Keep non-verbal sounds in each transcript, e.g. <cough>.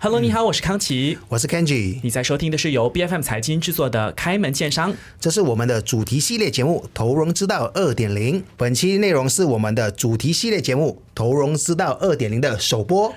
Hello，你好，我是康琪，我是 Kenji，你在收听的是由 B F M 财经制作的《开门见商》，这是我们的主题系列节目《投融之道二点零》。本期内容是我们的主题系列节目《投融之道二点零》的首播。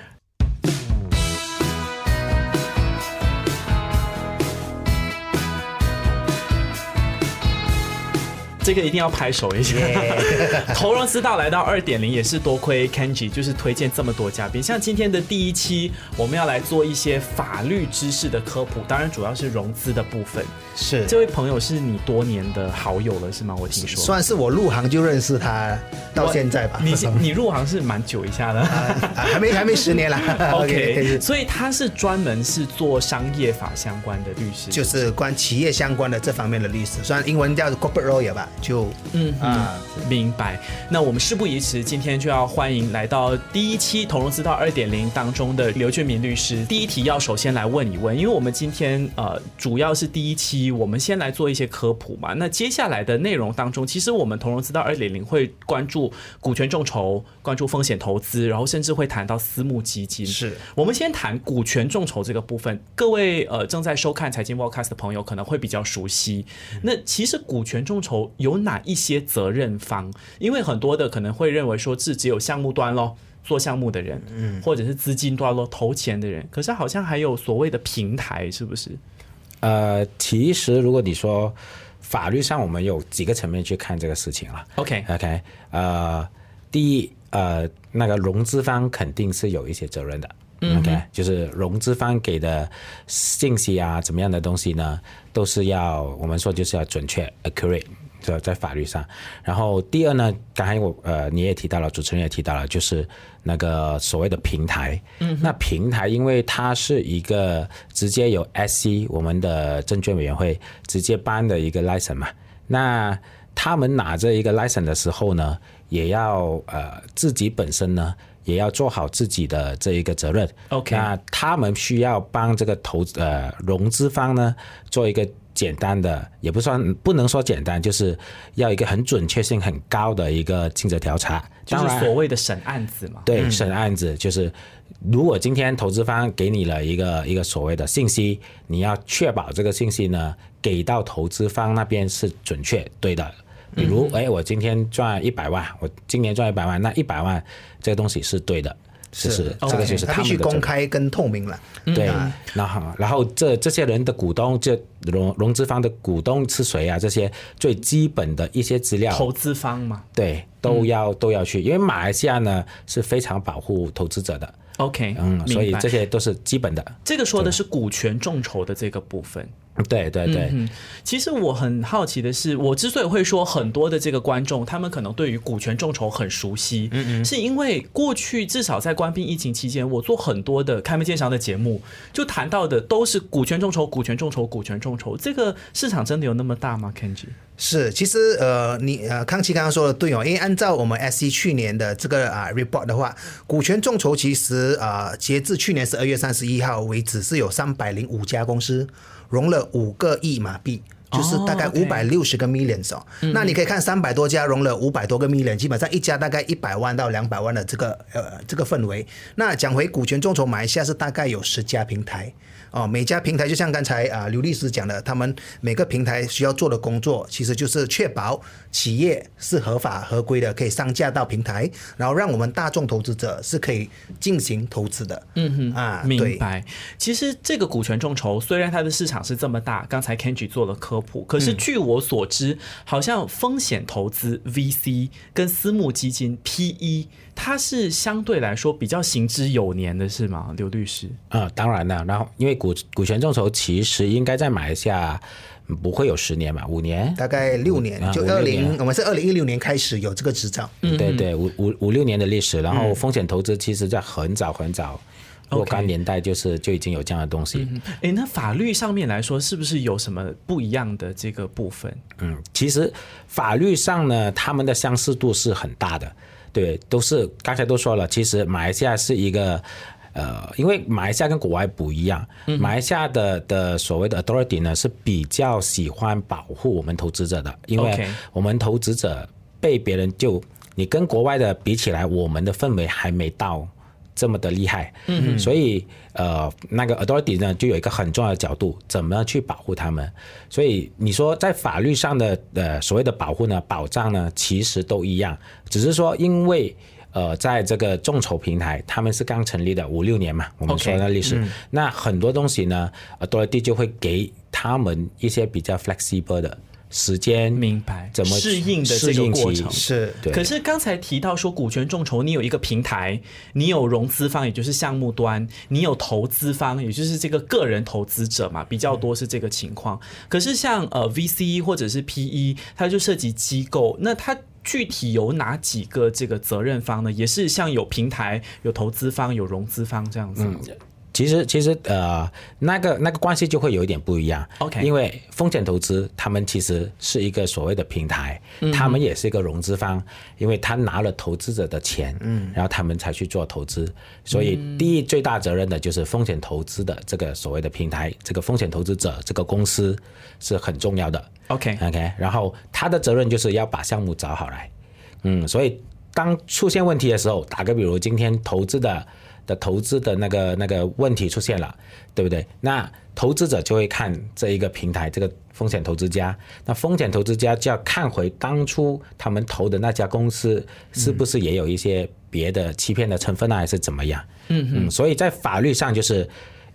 这个一定要拍手一下。<laughs> 投融资道来到二点零也是多亏 Kenji，就是推荐这么多嘉宾。像今天的第一期，我们要来做一些法律知识的科普，当然主要是融资的部分。是这位朋友是你多年的好友了是吗？我听说算是我入行就认识他到现在吧。你你入行是蛮久一下的，<laughs> 还没还没十年了。<laughs> OK，所以他是专门是做商业法相关的律师，就是关企业相关的这方面的律师，虽然英文叫 corporate lawyer 吧。就嗯啊，明白。那我们事不宜迟，今天就要欢迎来到第一期投融资道二点零当中的刘俊明律师。第一题要首先来问一问，因为我们今天呃主要是第一期，我们先来做一些科普嘛。那接下来的内容当中，其实我们投融资道二点零会关注股权众筹，关注风险投资，然后甚至会谈到私募基金。是我们先谈股权众筹这个部分。各位呃正在收看财经 Podcast 的朋友可能会比较熟悉。那其实股权众筹有哪一些责任方？因为很多的可能会认为说是只有项目端咯，做项目的人，嗯，或者是资金端咯，投钱的人。可是好像还有所谓的平台，是不是？呃，其实如果你说法律上，我们有几个层面去看这个事情了。OK，OK，呃，第一，呃，那个融资方肯定是有一些责任的。OK，就是融资方给的信息啊，怎么样的东西呢，都是要我们说就是要准确，accurate。在在法律上，然后第二呢，刚才我呃你也提到了，主持人也提到了，就是那个所谓的平台。嗯，那平台因为它是一个直接由 SC 我们的证券委员会直接颁的一个 license 嘛，那他们拿着一个 license 的时候呢，也要呃自己本身呢也要做好自己的这一个责任。OK，那他们需要帮这个投呃融资方呢做一个。简单的也不算，不能说简单，就是要一个很准确性很高的一个尽责调查，就是所谓的审案子嘛。对，审案子就是，如果今天投资方给你了一个一个所谓的信息，你要确保这个信息呢给到投资方那边是准确对的。比如，哎，我今天赚一百万，我今年赚一百万，那一百万这个东西是对的。是是，这个就是他必须公开跟透明了。对，然后然后这这些人的股东，这融融资方的股东是谁啊？这些最基本的一些资料，投资方嘛，对，都要都要去，因为马来西亚呢是非常保护投资者的。OK，嗯，所以这些都是基本的。这个说的是股权众筹的这个部分。对对对，嗯，其实我很好奇的是，我之所以会说很多的这个观众，他们可能对于股权众筹很熟悉，嗯嗯，是因为过去至少在关闭疫情期间，我做很多的开门见山的节目，就谈到的都是股权众筹、股权众筹、股权众筹，这个市场真的有那么大吗？Kenji？是，其实呃，你呃，康琪刚刚说的对哦，因为按照我们 SC 去年的这个啊 report 的话，股权众筹其实啊，截至去年十二月三十一号为止，是有三百零五家公司。融了五个亿马币，就是大概五百六十个 millions 哦。那你可以看三百多家融了五百多个 million，基本上一家大概一百万到两百万的这个呃这个氛围。那讲回股权众筹，马来西亚是大概有十家平台。哦，每家平台就像刚才啊刘律师讲的，他们每个平台需要做的工作，其实就是确保企业是合法合规的，可以上架到平台，然后让我们大众投资者是可以进行投资的。嗯哼，啊，明白。其实这个股权众筹虽然它的市场是这么大，刚才 Kenji 做了科普，可是据我所知，好像风险投资 VC 跟私募基金 PE。它是相对来说比较行之有年的是吗，刘律师？啊，当然了。然后因为股股权众筹其实应该在马来西亚不会有十年吧，五年，大概六年，就二零，我们是二零一六年开始有这个执照。嗯对对，五五五六年的历史。然后风险投资其实在很早很早若干年代就是就已经有这样的东西。哎，那法律上面来说是不是有什么不一样的这个部分？嗯，其实法律上呢，他们的相似度是很大的。对，都是刚才都说了，其实马来西亚是一个，呃，因为马来西亚跟国外不一样，马来西亚的的所谓的 authority 呢是比较喜欢保护我们投资者的，因为我们投资者被别人就你跟国外的比起来，我们的氛围还没到这么的厉害，嗯，所以呃，那个 authority 呢就有一个很重要的角度，怎么去保护他们。所以你说在法律上的呃所谓的保护呢、保障呢，其实都一样，只是说因为呃在这个众筹平台，他们是刚成立的五六年嘛，我们说的历史，那很多东西呢，authority 就会给他们一些比较 flexible 的。时间明白怎么适应的这适应期个过程是对可是刚才提到说股权众筹，你有一个平台，你有融资方，也就是项目端，你有投资方，也就是这个个人投资者嘛，比较多是这个情况。可是像呃 VC 或者是 PE，它就涉及机构，那它。具体有哪几个这个责任方呢？也是像有平台、有投资方、有融资方这样子。其实其实呃，那个那个关系就会有一点不一样。OK 因为风险投资他们其实是一个所谓的平台，他们也是一个融资方，因为他拿了投资者的钱，嗯，然后他们才去做投资，所以第一最大责任的就是风险投资的这个所谓的平台，这个风险投资者这个公司是很重要的。OK，OK，然后他的责任就是要把项目找好来，嗯，所以当出现问题的时候，打个比如，今天投资的的投资的那个那个问题出现了，对不对？那投资者就会看这一个平台，这个风险投资家，那风险投资家就要看回当初他们投的那家公司是不是也有一些别的欺骗的成分啊，还是怎么样？嗯嗯，所以在法律上就是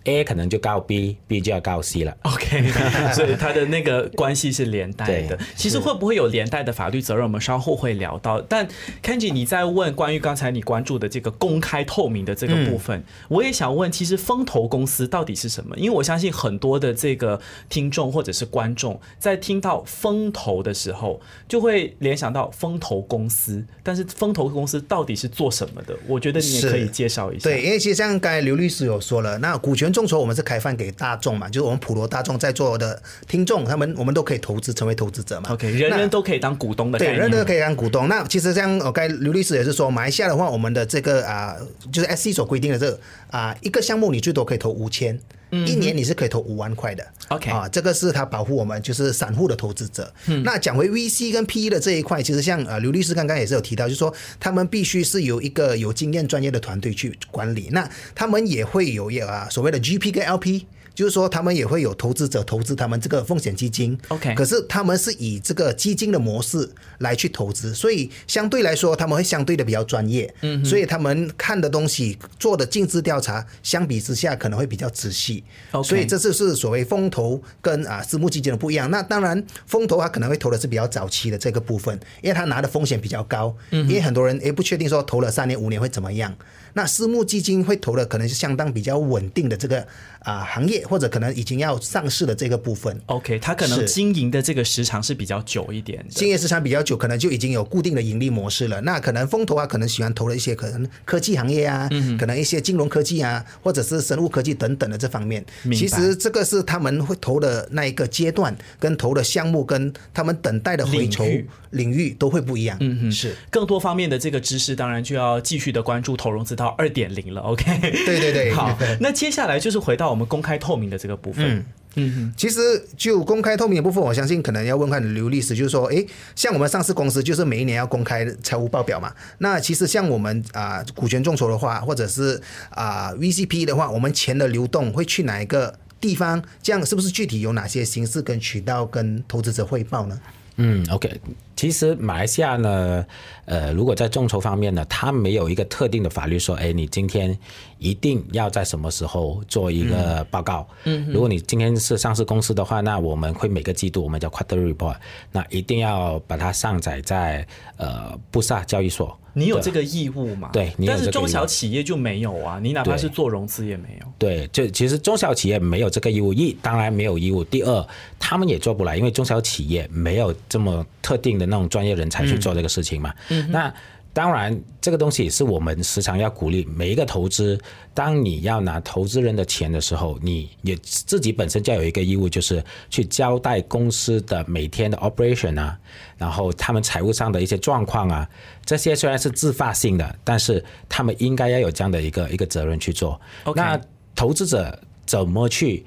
A 可能就告 B，B 就要告 C 了。OK，<laughs> 所以它的那个关系是连带的。其实会不会有连带的法律责任，我们稍后会聊到。但 Kenji，你在问关于刚才你关注的这个公开透明的这个部分，我也想问，其实风投公司到底是什么？因为我相信很多的这个听众或者是观众在听到风投的时候，就会联想到风投公司。但是风投公司到底是做什么的？我觉得你也可以介绍一下。对，因为其实像刚才刘律师有说了，那股权众筹我们是开放给大众嘛，就是我们普罗大众在座的听众，他们我们都可以投资成为投资者嘛。，OK，人那人都可以当股东的概对，人人都可以当股东。那其实像我刚才刘律师也是说，马来西亚的话，我们的这个啊、就是 SC 所规定的这个啊、一个项目你最多可以投五千。一年你是可以投五万块的 OK 啊，这个是它保护我们就是散户的投资者。那讲回 VC 跟 PE 的这一块，其实像呃刘律师刚刚也是有提到，就是说他们必须是由一个有经验专业的团队去管理，那他们也会有也啊所谓的 GP 跟 LP。就是说，他们也会有投资者投资他们这个风险基金。OK 可是他们是以这个基金的模式来去投资，所以相对来说他们会相对的比较专业，嗯，所以他们看的东西做的尽职调查，相比之下可能会比较仔细。OK 所以这就是所谓风投跟啊私募基金的不一样。那当然，风投他可能会投的是比较早期的这个部分，因为他拿的风险比较高，因为很多人也不确定说投了三年五年会怎么样。那私募基金会投的可能是相当比较稳定的这个啊、行业，或者可能已经要上市的这个部分。OK，它可能经营的这个时长是比较久一点。经营时长比较久，可能就已经有固定的盈利模式了。那可能风投啊，可能喜欢投了一些可能科技行业啊，可能一些金融科技啊，或者是生物科技等等的这方面。其实这个是他们会投的那一个阶段，跟投的项目，跟他们等待的回酬领域领域都会不一样。嗯嗯，是更多方面的这个知识，当然就要继续的关注投融资到二点零了。<laughs> OK，对对对好，那接下来就是回到我们公开透明的这个部分。嗯嗯其实就公开透明的部分，我相信可能要问看刘律师，就是说，诶，像我们上市公司就是每一年要公开财务报表嘛。那其实像我们啊、股权众筹的话，或者是啊、VCP 的话，我们钱的流动会去哪一个地方？这样是不是具体有哪些形式跟渠道跟投资者汇报呢？嗯，OK，其实马来西亚呢，呃，如果在众筹方面呢，它没有一个特定的法律说，哎，你今天一定要在什么时候做一个报告。嗯，如果你今天是上市公司的话，那我们会每个季度我们叫 quarter report，那一定要把它上载在呃布萨交易所。你有这个义务吗？对你但是中小企业就没有啊，你哪怕是做融资也没有。对，就其实中小企业没有这个义务，一当然没有义务，第二他们也做不来，因为中小企业没有这么特定的那种专业人才去做这个事情嘛。那当然，这个东西也是我们时常要鼓励每一个投资，当你要拿投资人的钱的时候，你也自己本身就有一个义务，就是去交代公司的每天的 operation 啊，然后他们财务上的一些状况啊，这些虽然是自发性的，但是他们应该要有这样的一个一个责任去做。那投资者怎么去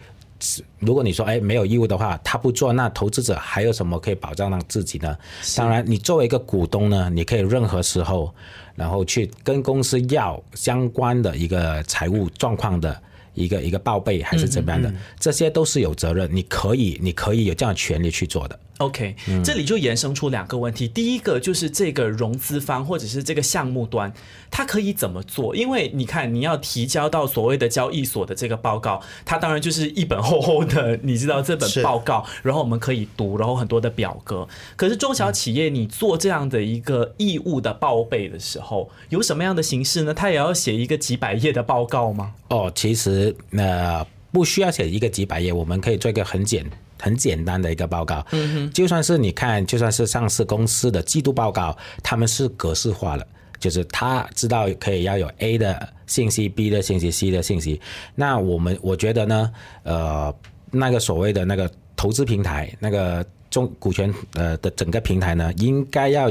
如果你说哎没有义务的话，他不做，那投资者还有什么可以保障到自己呢？当然，你作为一个股东呢，你可以任何时候，然后去跟公司要相关的一个财务状况的一个一个报备，还是怎么样的，这些都是有责任，你可以你可以有这样的权利去做的。OK，、这里就延伸出两个问题。第一个就是这个融资方或者是这个项目端，它可以怎么做？因为你看，你要提交到所谓的交易所的这个报告，它当然就是一本厚厚的，你知道这本报告，然后我们可以读，然后很多的表格。可是中小企业，你做这样的一个义务的报备的时候，有什么样的形式呢？它也要写一个几百页的报告吗？哦，其实呃不需要写一个几百页，我们可以做一个很简很简单的一个报告。就算是你看，就算是上市公司的季度报告，他们是格式化了。就是他知道可以要有 A 的信息、B 的信息、C 的信息。那我们我觉得呢，呃，那个所谓的那个投资平台，那个中股权呃的整个平台呢，应该要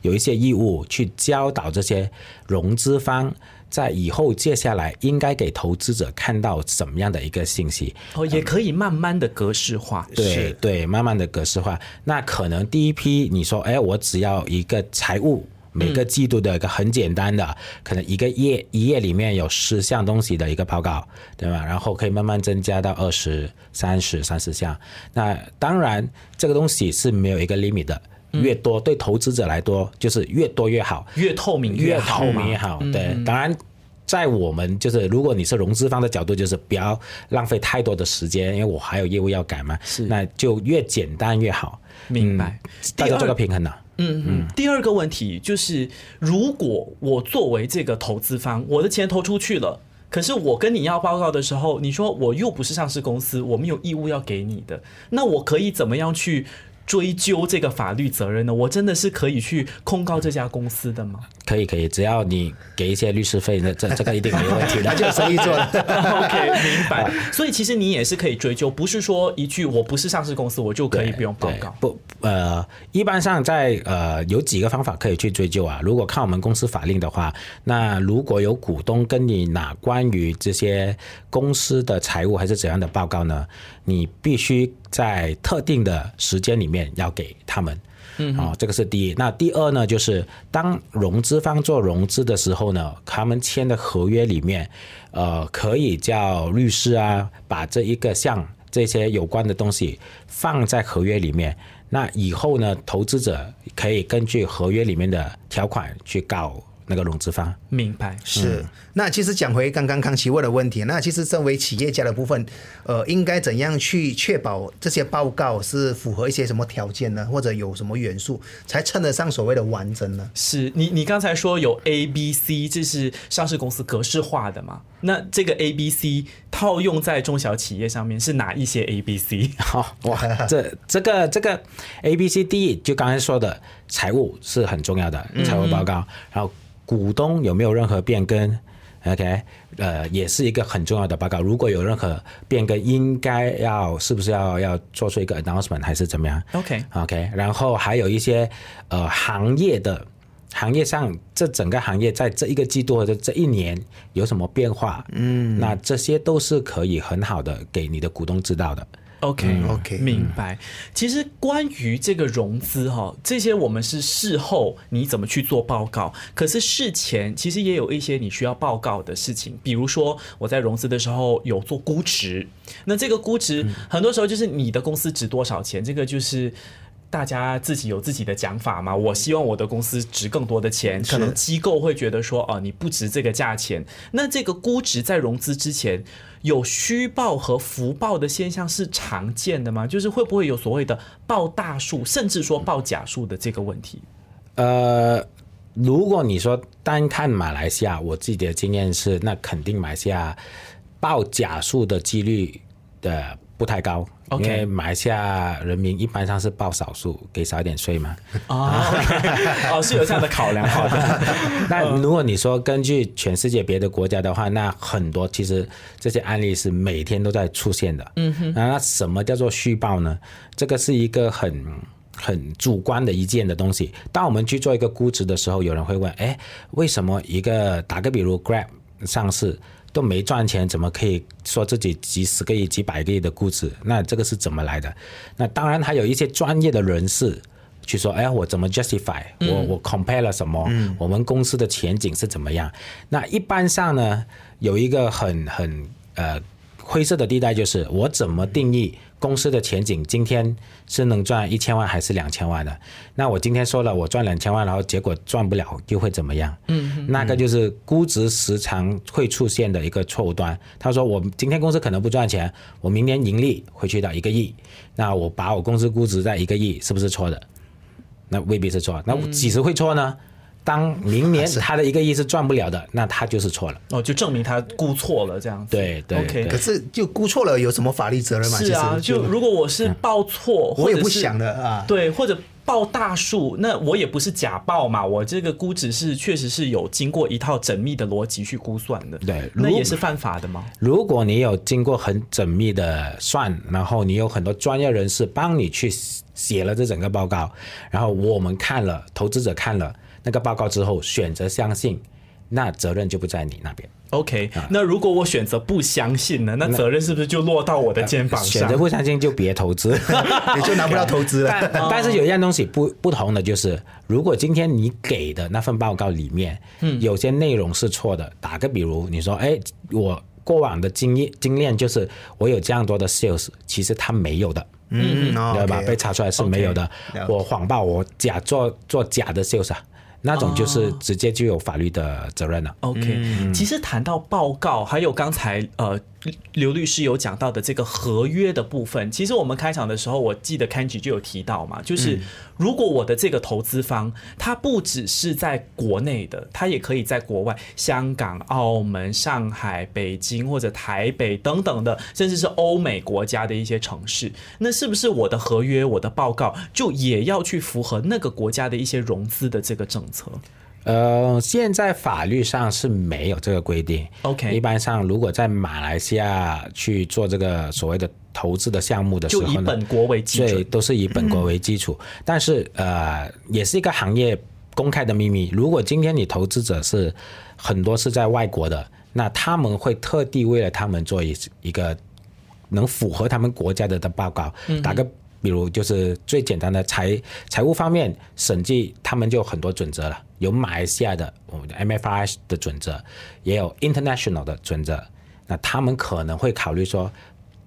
有一些义务去教导这些融资方，在以后接下来应该给投资者看到什么样的一个信息。哦，也可以慢慢的格式化。对对，慢慢的格式化。那可能第一批你说，哎，我只要一个财务。每个季度的一个很简单的，可能一个页一页里面有十项东西的一个报告，对吧？然后可以慢慢增加到二十三十、三十项。那当然，这个东西是没有一个 limit 的，越多对投资者来说就是越多越好。越透明越好嘛透明越好。对，当然。在我们就是，如果你是融资方的角度，就是不要浪费太多的时间，因为我还有业务要改嘛，是那就越简单越好，明白。大家第二做个平衡呢、嗯嗯，第二个问题就是，如果我作为这个投资方，我的钱投出去了，可是我跟你要报告的时候，你说我又不是上市公司，我没有义务要给你的，那我可以怎么样去追究这个法律责任呢？我真的是可以去控告这家公司的吗可以可以，只要你给一些律师费，那这这个一定没问题的。他 <laughs> 就生意做了。？OK，明白。所以其实你也是可以追究，不是说一句我不是上市公司，我就可以不用报告。不，呃，一般上在呃有几个方法可以去追究啊。如果看我们公司法令的话，那如果有股东跟你拿关于这些公司的财务还是怎样的报告呢，你必须在特定的时间里面要给他们。嗯，哦，这个是第一。那第二呢，就是当融资方做融资的时候呢，他们签的合约里面，呃，可以叫律师啊，把这一个像这些有关的东西放在合约里面。那以后呢，投资者可以根据合约里面的条款去告那个融资方。明白。是，那其实讲回刚刚康琪问的问题，那其实身为企业家的部分，呃，应该怎样去确保这些报告是符合一些什么条件呢？或者有什么元素才称得上所谓的完整呢？是你，你刚才说有 A、B、C，这是上市公司格式化的嘛？那这个 A、B、C 套用在中小企业上面是哪一些 A、B、C？好、哇，这这个这个 A B C D 就刚才说的财务是很重要的财务报告，然后股东有没有任何变更？OK，呃，也是一个很重要的报告。如果有任何变更，应该要是不是要要做出一个 announcement 还是怎么样 OK？OK，然后还有一些呃行业的行业上，这整个行业在这一个季度或者这一年有什么变化？嗯，那这些都是可以很好的给你的股东知道的。OK、OK 明白。其实关于这个融资哈，这些我们是事后你怎么去做报告，可是事前其实也有一些你需要报告的事情，比如说我在融资的时候有做估值，那这个估值很多时候就是你的公司值多少钱，这个就是。大家自己有自己的讲法嘛？我希望我的公司值更多的钱，可能机构会觉得说，哦，你不值这个价钱。那这个估值在融资之前有虚报和浮报的现象是常见的吗？就是会不会有所谓的报大数，甚至说报假数的这个问题？呃，如果你说单看马来西亚，我自己的经验是，那肯定马来西亚报假数的几率的不太高。OK 因为马来西亚人民一般上是报少数，给少一点税嘛。哦，<laughs> 哦，是有这样的考量，<laughs> 好的。那如果你说根据全世界别的国家的话，那很多其实这些案例是每天都在出现的。嗯哼，那什么叫做虚报呢？这个是一个很。很主观的一件的东西。当我们去做一个估值的时候，有人会问：哎，为什么一个打个比如 Grab 上市都没赚钱，怎么可以说自己几十个亿、几百个亿的估值？那这个是怎么来的？那当然还有一些专业的人士去说，哎，我怎么 justify？我我 compare 了什么？我们公司的前景是怎么样？那一般上呢，有一个很很呃灰色的地带，就是我怎么定义公司的前景？今天是能赚一千万还是两千万的？那我今天说了我赚两千万，然后结果赚不了，又会怎么样？嗯，那个就是估值时常会出现的一个错误端。他说我今天公司可能不赚钱，我明年盈利会去到一个亿，那我把我公司估值在一个亿，是不是错的？那未必是错，那几时会错呢？当明年他的一个亿是赚不了的，那他就是错了。哦，就证明他估错了这样子。对对 OK 可是就估错了，有什么法律责任吗？是啊，就如果我是报错，我也不想的啊。对，或者报大数，那我也不是假报嘛，我这个估值是确实是有经过一套缜密的逻辑去估算的。对如那也是犯法的吗？如果你有经过很缜密的算，然后你有很多专业人士帮你去写了这整个报告，然后我们看了，投资者看了那个报告之后选择相信，那责任就不在你那边。OK，那如果我选择不相信呢？那责任是不是就落到我的肩膀上选择？不相信就别投资。<laughs> 你就拿不到投资了。但但是有一样东西不不同的就是，如果今天你给的那份报告里面，嗯，有些内容是错的，打个比如，你说，哎，我过往的经验经验就是我有这样多的 sales，其实他没有的，嗯，哦对吧被查出来是没有的我谎报，我假做做假的 sales 啊，那种就是直接就有法律的责任了。OK，、其实谈到报告，还有刚才呃刘律师有讲到的这个合约的部分，其实我们开场的时候，我记得 Kenji 就有提到嘛，就是如果我的这个投资方，他不只是在国内的，他也可以在国外，香港、澳门、上海、北京或者台北等等的，甚至是欧美国家的一些城市，那是不是我的合约、我的报告就也要去符合那个国家的一些融资的这个政策？呃，现在法律上是没有这个规定。OK 一般上如果在马来西亚去做这个所谓的投资的项目的时就以候呢，本国为基对，都是以本国为基础。但是呃，也是一个行业公开的秘密。如果今天你投资者是很多是在外国的，那他们会特地为了他们做一一个能符合他们国家的的报告。打个比如，就是最简单的财财务方面审计，他们就有很多准则了，有马来西亚的我们的 MFRS 的准则，也有 international 的准则。那他们可能会考虑说，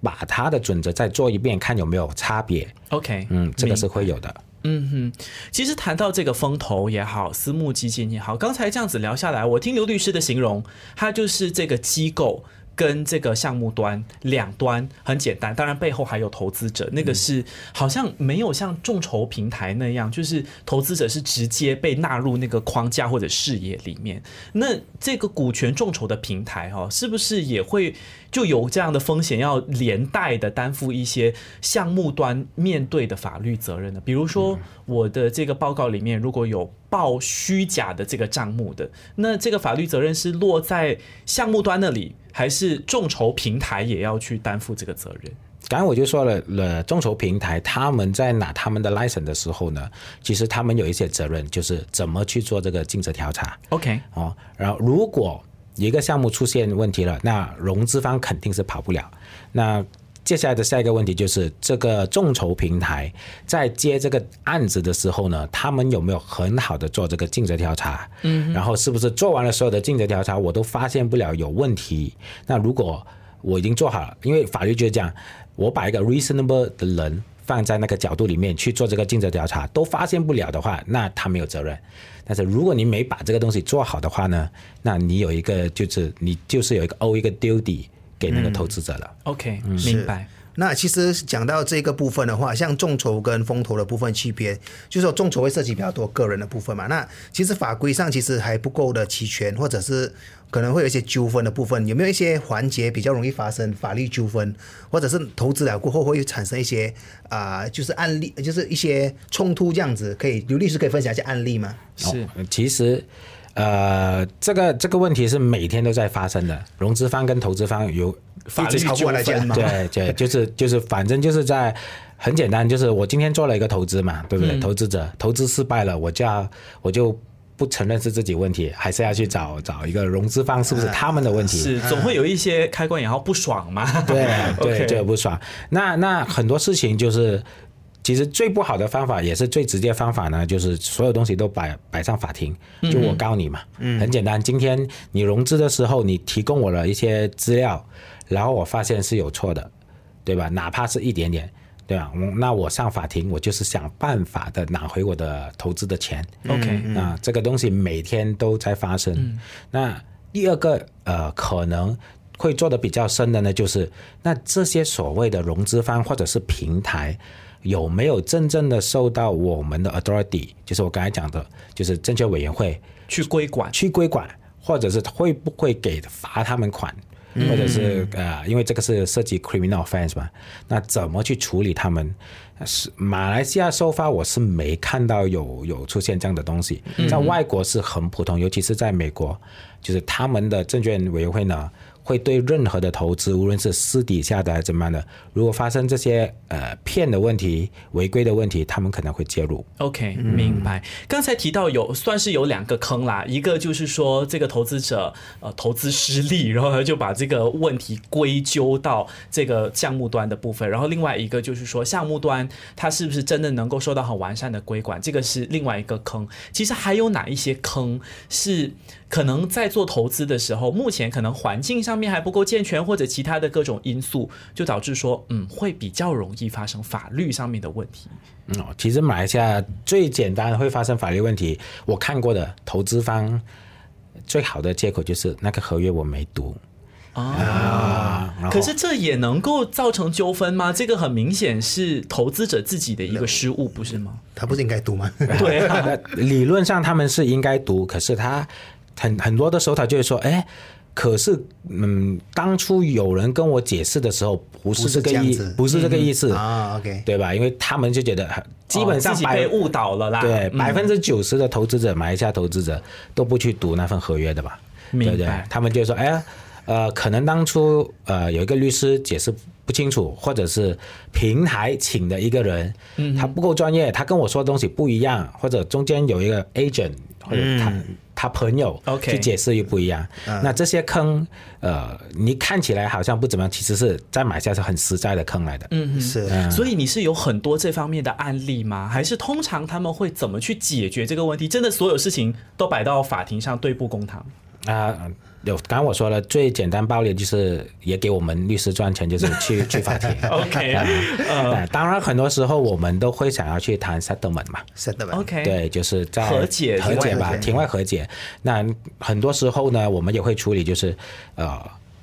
把他的准则再做一遍，看有没有差别。OK，嗯，这个是会有的。嗯哼，其实谈到这个风投也好，私募基金也好，刚才这样子聊下来，我听刘律师的形容，他就是这个机构。跟这个项目端两端很简单，当然背后还有投资者，那个是好像没有像众筹平台那样，就是投资者是直接被纳入那个框架或者视野里面。那这个股权众筹的平台哈、哦，是不是也会就有这样的风险，要连带的担负一些项目端面对的法律责任呢？比如说我的这个报告里面如果有报虚假的这个账目的，那这个法律责任是落在项目端那里，还是众筹平台也要去担负这个责任？刚刚我就说了，了众筹平台他们在拿他们的 license 的时候呢，其实他们有一些责任，就是怎么去做这个尽职调查 OK，哦。然后如果一个项目出现问题了，那融资方肯定是跑不了。那接下来的下一个问题就是，这个众筹平台在接这个案子的时候呢，他们有没有很好的做这个尽责调查？嗯，然后是不是做完了所有的尽责调查，我都发现不了有问题？那如果我已经做好了，因为法律就是这样，我把一个 reasonable 的人放在那个角度里面去做这个尽责调查，都发现不了的话，那他没有责任。但是如果你没把这个东西做好的话呢，那你有一个就是你就是有一个 owe 一个 duty 给那个投资者了。OK，、明白。那其实讲到这个部分的话，像众筹跟风投的部分区别，就是说众筹会涉及比较多个人的部分嘛。那其实法规上其实还不够的齐全，或者是可能会有一些纠纷的部分，有没有一些环节比较容易发生法律纠纷，或者是投资了过后会产生一些啊、就是案例，就是一些冲突这样子？可以刘律师可以分享一些案例吗？是哦其实，呃，这个这个问题是每天都在发生的，融资方跟投资方有法律一直吵过来讲嘛。对对，就是就是，反正就是在很简单，就是我今天做了一个投资嘛，对不对？投资者投资失败了，我就要我就不承认是自己问题，还是要去找找一个融资方是不是他们的问题？是总会有一些开关，然后不爽嘛。对对 <laughs> 就不爽。那那很多事情就是，其实最不好的方法，也是最直接方法呢，就是所有东西都摆摆上法庭，就我告你嘛，很简单。今天你融资的时候，你提供我了一些资料，然后我发现是有错的，对吧？哪怕是一点点。对吧？那我上法庭，我就是想办法的拿回我的投资的钱。OK，那，这个东西每天都在发生。那第二个呃，可能会做的比较深的呢，就是那这些所谓的融资方或者是平台。有没有真正的受到我们的 authority，就是我刚才讲的，就是证券委员会去规管。去规管，或者是会不会给罚他们款，或者是呃，因为这个是涉及 criminal offense 嘛，那怎么去处理他们？是马来西亚收发我是没看到有有出现这样的东西，在外国是很普通，尤其是在美国，就是他们的证券委员会呢。会对任何的投资，无论是私底下的还是怎么样的，如果发生这些呃骗的问题、违规的问题，他们可能会介入。OK，明白。刚才提到有算是有两个坑啦，一个就是说这个投资者呃投资失利，然后他就把这个问题归咎到这个项目端的部分，然后另外一个就是说项目端它是不是真的能够受到很完善的规管，这个是另外一个坑。其实还有哪一些坑是可能在做投资的时候，目前可能环境上面还不够健全，或者其他的各种因素，就导致说嗯会比较容易发生法律上面的问题。嗯，哦其实马来西亚最简单会发生法律问题，我看过的投资方最好的借口就是那个合约我没读啊，可是这也能够造成纠纷吗？这个很明显是投资者自己的一个失误，不是吗？他不是应该读吗？<laughs> 对啊，理论上他们是应该读，可是他很很多的时候他就会说，哎。可是，嗯，当初有人跟我解释的时候，不是这个意这样子，不是这个意思，啊，OK，对吧？因为他们就觉得，基本上百哦自己被误导了啦。对，嗯百分之九十的投资者，马来西亚投资者都不去读那份合约的吧？对不对明白？他们就说，哎呀，呃，可能当初呃有一个律师解释不清楚，或者是平台请的一个人，嗯他不够专业，他跟我说的东西不一样，或者中间有一个 agent 或者他。他朋友去解释又不一样，那这些坑，呃，你看起来好像不怎么样，其实是在马来西亚是很实在的坑来的。嗯是所以你是有很多这方面的案例吗？还是通常他们会怎么去解决这个问题？真的所有事情都摆到法庭上对簿公堂？啊、有刚刚我说了，最简单暴力就是也给我们律师赚钱，就是去 <laughs> 去法庭。OK，呃，当然很多时候我们都会想要去谈 settlement 嘛，，settlement。OK，对，就是在和解和解吧，庭外和解。那很多时候呢，我们也会处理，就是呃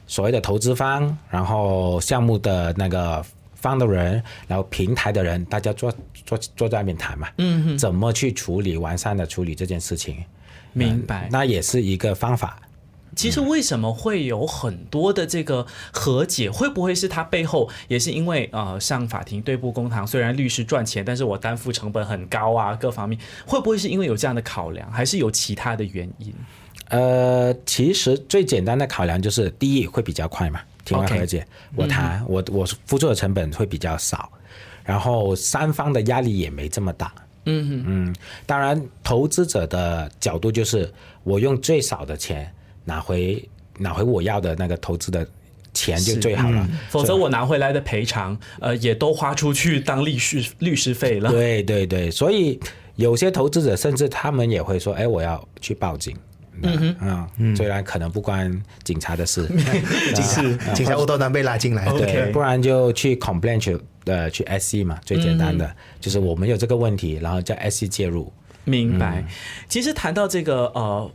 所谓的投资方，然后项目的那个方的人，然后平台的人，大家坐坐坐在那边谈嘛，嗯，怎么去处理完善的处理这件事情，明白。那也是一个方法。其实为什么会有很多的这个和解？会不会是他背后也是因为呃上法庭对簿公堂？虽然律师赚钱，但是我担负成本很高啊，各方面会不会是因为有这样的考量，还是有其他的原因？呃，其实最简单的考量就是，第一会比较快嘛，庭外和解我谈，我我付出的成本会比较少，然后三方的压力也没这么大。嗯嗯，当然，投资者的角度就是我用最少的钱拿回拿回我要的那个投资的钱就最好了。否则我拿回来的赔偿，呃，也都花出去当律师律师费了。对对对，所以有些投资者甚至他们也会说：“哎，我要去报警。”嗯嗯，虽然可能不关警察的事，<laughs> 警察警察无端端被拉进来，OK 对，不然就去 complain 去呃去 SC 嘛，最简单的、嗯就是我们有这个问题，然后叫 SC 介入。明白。其实谈到这个呃。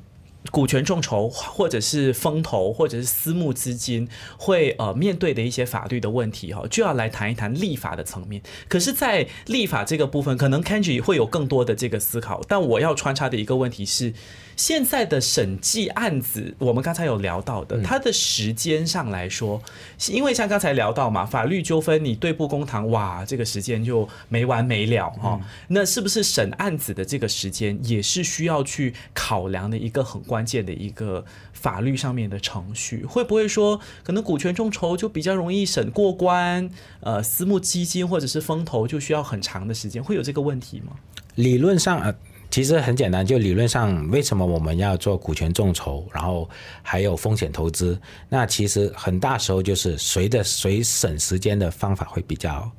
股权众筹，或者是风投，或者是私募资金，会呃面对的一些法律的问题哈，就要来谈一谈立法的层面。可是，在立法这个部分，可能 Kenji 会有更多的这个思考，但我要穿插的一个问题是，现在的审计案子，我们刚才有聊到的，它的时间上来说，因为像刚才聊到嘛，法律纠纷你对簿公堂，哇，这个时间就没完没了哈、那是不是审案子的这个时间也是需要去考量的一个很关关键的一个法律上面的程序？会不会说，可能股权众筹就比较容易审过关，呃，私募基金或者是风投就需要很长的时间，会有这个问题吗？理论上呃，其实很简单，就理论上，为什么我们要做股权众筹，然后还有风险投资？那其实很大时候就是随着谁省时间的方法会比较。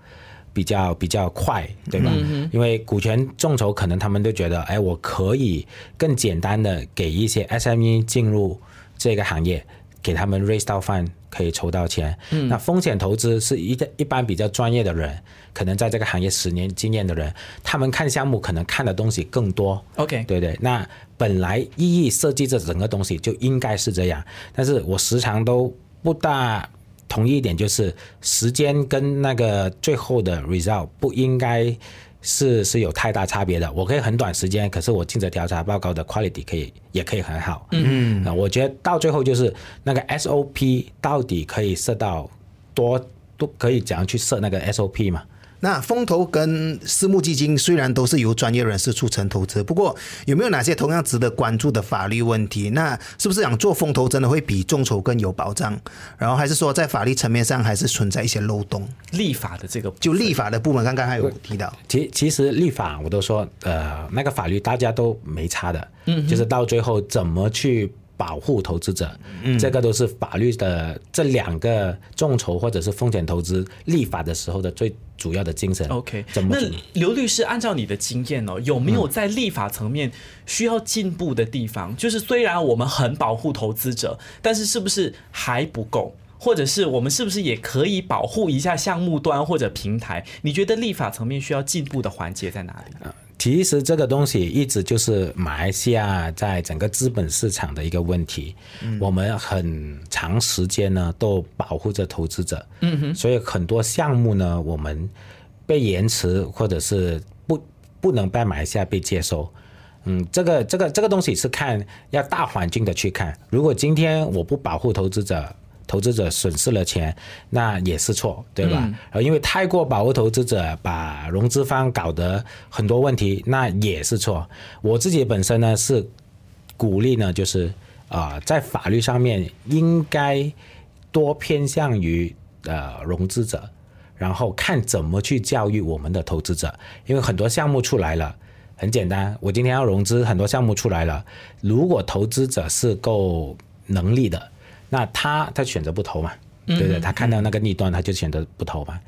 比较比较快，对吧？因为股权众筹，可能他们都觉得，哎，我可以更简单的给一些 SME 进入这个行业，给他们 raise 到 fund，可以筹到钱。那风险投资是一一般比较专业的人，可能在这个行业十年经验的人，他们看项目可能看的东西更多。OK，对对，那本来意义设计这整个东西就应该是这样，但是我时常都不大同意一点，就是时间跟那个最后的 result 不应该是是有太大差别的。我可以很短时间，可是我尽责调查报告的 quality 可以也可以很好。嗯，那我觉得到最后就是那个 SOP 到底可以设到多都可以怎样去设那个 SOP 嘛？那风投跟私募基金虽然都是由专业人士促成投资，不过有没有哪些同样值得关注的法律问题？那是不是想做风投真的会比众筹更有保障？然后还是说在法律层面上还是存在一些漏洞？立法的这个就立法的部门，刚刚还有提到，其其实立法我都说，呃，那个法律大家都没差的，嗯，就是到最后怎么去保护投资者，嗯，这个都是法律的这两个众筹或者是风险投资立法的时候的最主要的精神。OK，那怎么那刘律师，按照你的经验哦，有没有在立法层面需要进步的地方？就是虽然我们很保护投资者，但是是不是还不够？或者是我们是不是也可以保护一下项目端或者平台？你觉得立法层面需要进步的环节在哪里？其实这个东西一直就是马来西亚在整个资本市场的一个问题。我们很长时间呢都保护着投资者，嗯哼，所以很多项目呢我们被延迟或者是不不能在马来西亚被接收。嗯，这个这个这个东西是看要大环境的去看。如果今天我不保护投资者，投资者损失了钱，那也是错，对吧？然后因为太过保护投资者，把融资方搞得很多问题，那也是错。我自己本身呢是鼓励呢，就是啊、呃在法律上面应该多偏向于呃融资者，然后看怎么去教育我们的投资者，因为很多项目出来了。很简单，我今天要融资，很多项目出来了。如果投资者是够能力的，那他他选择不投嘛，对不对？他看到那个逆端，他就选择不投嘛。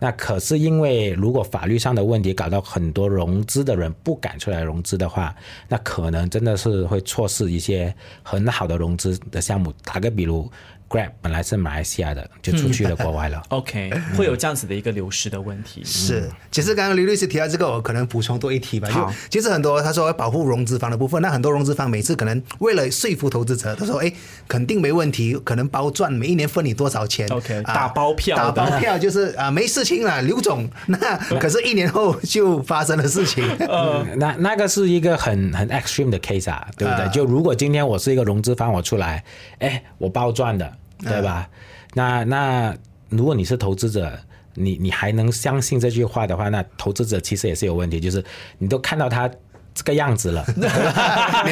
那可是因为如果法律上的问题搞到很多融资的人不敢出来融资的话，那可能真的是会错失一些很好的融资的项目。打个比如，Grab 本来是马来西亚的，就出去了国外了。<laughs> OK，会有这样子的一个流失的问题。是，其实刚刚刘律师提到这个，我可能补充多一题吧。就好其实很多他说保护融资方的部分，那很多融资方每次可能为了说服投资者，他说哎肯定没问题，可能包赚，每一年分你多少钱 OK，啊打包票打包票就是啊没事情了，刘总。<laughs> 那 <laughs> 可是一年后就发生了事情。嗯那那个是一个很很 extreme 的 case 啊，对不对？啊就如果今天我是一个融资方，我出来，哎，我包赚的，对吧？那那如果你是投资者，你你还能相信这句话的话，那投资者其实也是有问题，就是你都看到他这个样子了，<laughs> 你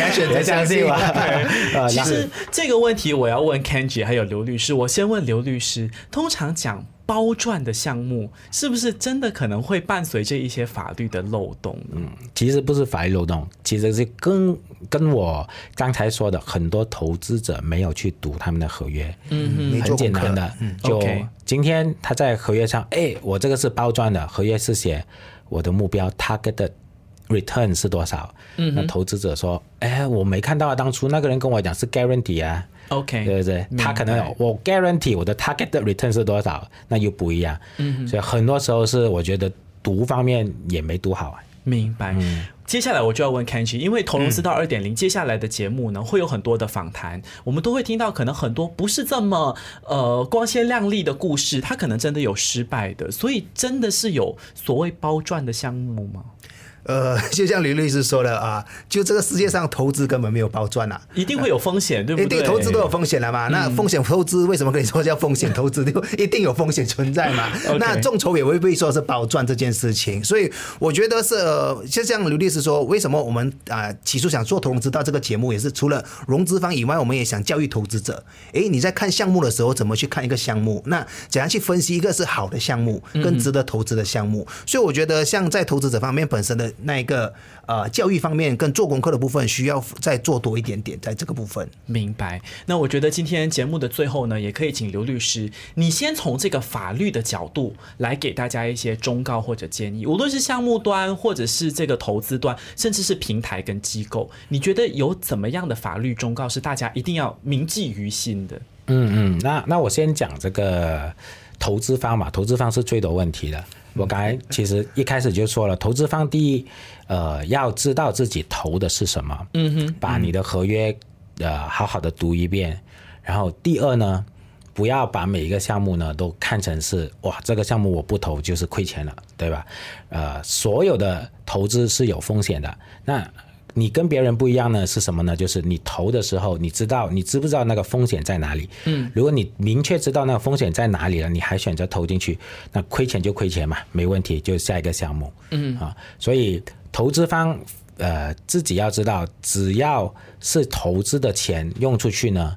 还选择相信吗？<laughs> 其实这个问题我要问 Kenji 还有刘律师。我先问刘律师，通常讲包赚的项目，是不是真的可能会伴随着一些法律的漏洞嗯？其实不是法律漏洞，其实是跟跟我刚才说的，很多投资者没有去读他们的合约，嗯很简单的，就今天他在合约上，哎，我这个是包赚的，合约是写我的目标 target 的 return 是多少，嗯，那投资者说，哎，我没看到啊，当初那个人跟我讲是 guarantee 啊，OK，对不对？他可能我 guarantee 我的 target return 是多少，那又不一样。嗯，所以很多时候是我觉得读方面也没读好啊。明白。接下来我就要问 Kenji，因为投融资到二点零，接下来的节目呢会有很多的访谈，我们都会听到可能很多不是这么呃光鲜亮丽的故事，他可能真的有失败的，所以真的是有所谓包赚的项目吗？呃，<laughs> 就像刘律师说的啊，就这个世界上投资根本没有包赚啊。一定会有风险，对不一对？定投资都有风险了嘛？那风险投资为什么可以说叫风险投资？<laughs> 就一定有风险存在嘛 <laughs> 那众筹也未必说是包赚这件事情，所以我觉得是，呃就像刘律师说，为什么我们啊、起初想做投融资到这个节目，也是除了融资方以外，我们也想教育投资者。诶，你在看项目的时候，怎么去看一个项目？那怎样去分析一个是好的项目跟值得投资的项目？所以我觉得，像在投资者方面本身的那一个呃教育方面跟做功课的部分需要再做多一点点，在这个部分。明白。那我觉得今天节目的最后呢，也可以请刘律师，你先从这个法律的角度来给大家一些忠告或者建议，无论是项目端，或者是这个投资端，甚至是平台跟机构，你觉得有怎么样的法律忠告是大家一定要铭记于心的？嗯嗯，那那我先讲这个投资方嘛，投资方是最多问题的。我刚才其实一开始就说了，投资方第一，呃，要知道自己投的是什么，嗯哼，把你的合约呃好好的读一遍，然后第二呢，不要把每一个项目呢都看成是哇，这个项目我不投就是亏钱了，对吧？呃，所有的投资是有风险的，那。你跟别人不一样呢，是什么呢？就是你投的时候，你知道你知不知道那个风险在哪里？嗯，如果你明确知道那个风险在哪里了，你还选择投进去，那亏钱就亏钱嘛，没问题，就下一个项目。嗯啊，所以投资方呃自己要知道，只要是投资的钱用出去呢。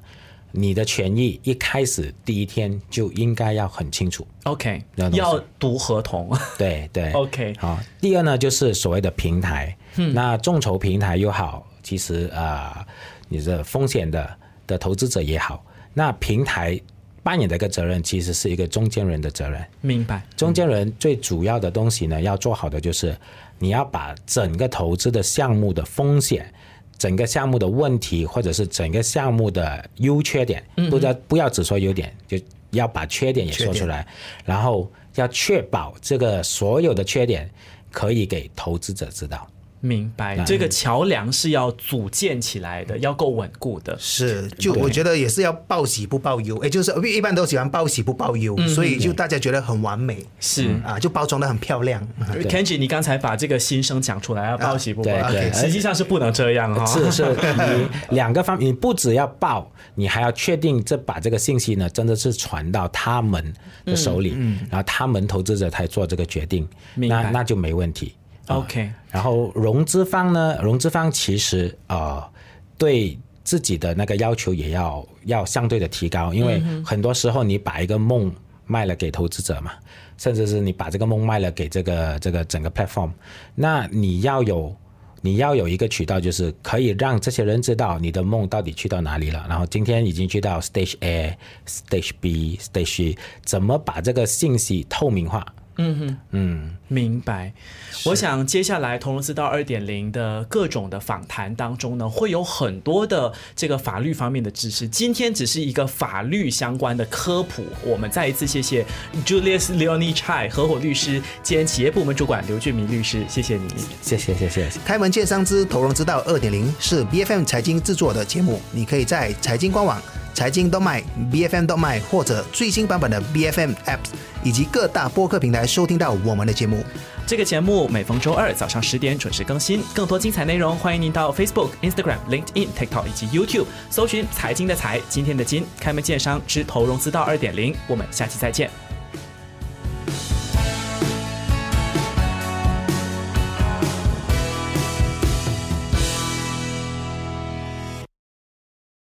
你的权益一开始第一天就应该要很清楚，OK，要读合同，对对，OK，好。第二呢，就是所谓的平台，那众筹平台又好，其实啊，你的风险的的投资者也好，那平台扮演的一个责任，其实是一个中间人的责任。明白，中间人最主要的东西呢，要做好的就是你要把整个投资的项目的风险。整个项目的问题，或者是整个项目的优缺点，不要不要只说优点，就要把缺点也说出来，然后要确保这个所有的缺点可以给投资者知道。明白，这个桥梁是要组建起来的，要够稳固的。是，就我觉得也是要报喜不报忧，哎，就是一般都喜欢报喜不报忧，所以就大家觉得很完美，是。啊，就包装的很漂亮。Kenji，你刚才把这个心声讲出来，要报喜不报忧，实际上是不能这样哈。是是，你两个方面，你不只要报，你还要确定这把这个信息呢，真的是传到他们的手里，然后他们投资者才做这个决定，那那就没问题。OK，然后融资方呢？融资方其实呃，对自己的那个要求也要要相对的提高，因为很多时候你把一个梦卖了给投资者嘛，甚至是你把这个梦卖了给这个这个整个 platform，那你要有你要有一个渠道，就是可以让这些人知道你的梦到底去到哪里了。然后今天已经去到 stage A、stage B、stage C，怎么把这个信息透明化？嗯哼，嗯，明白。我想接下来同融资道二点零的各种的访谈当中呢，会有很多的这个法律方面的知识。今天只是一个法律相关的科普。我们再一次谢谢 Julius Leonie Chai 合伙律师兼企业部门主管刘俊明律师，谢谢你，谢谢谢谢。开门见山之投融资道二点零是 B F M 财经制作的节目，你可以在财经官网。财经动脉 B F M 动脉或者最新版本的 B F M Apps 以及各大播客平台收听到我们的节目。这个节目每逢周二早上十点准时更新，更多精彩内容欢迎您到 Facebook、Instagram、LinkedIn、TikTok 以及 YouTube 搜寻“财经的财，今天的金”，开门见山之投融资到二点零。我们下期再见。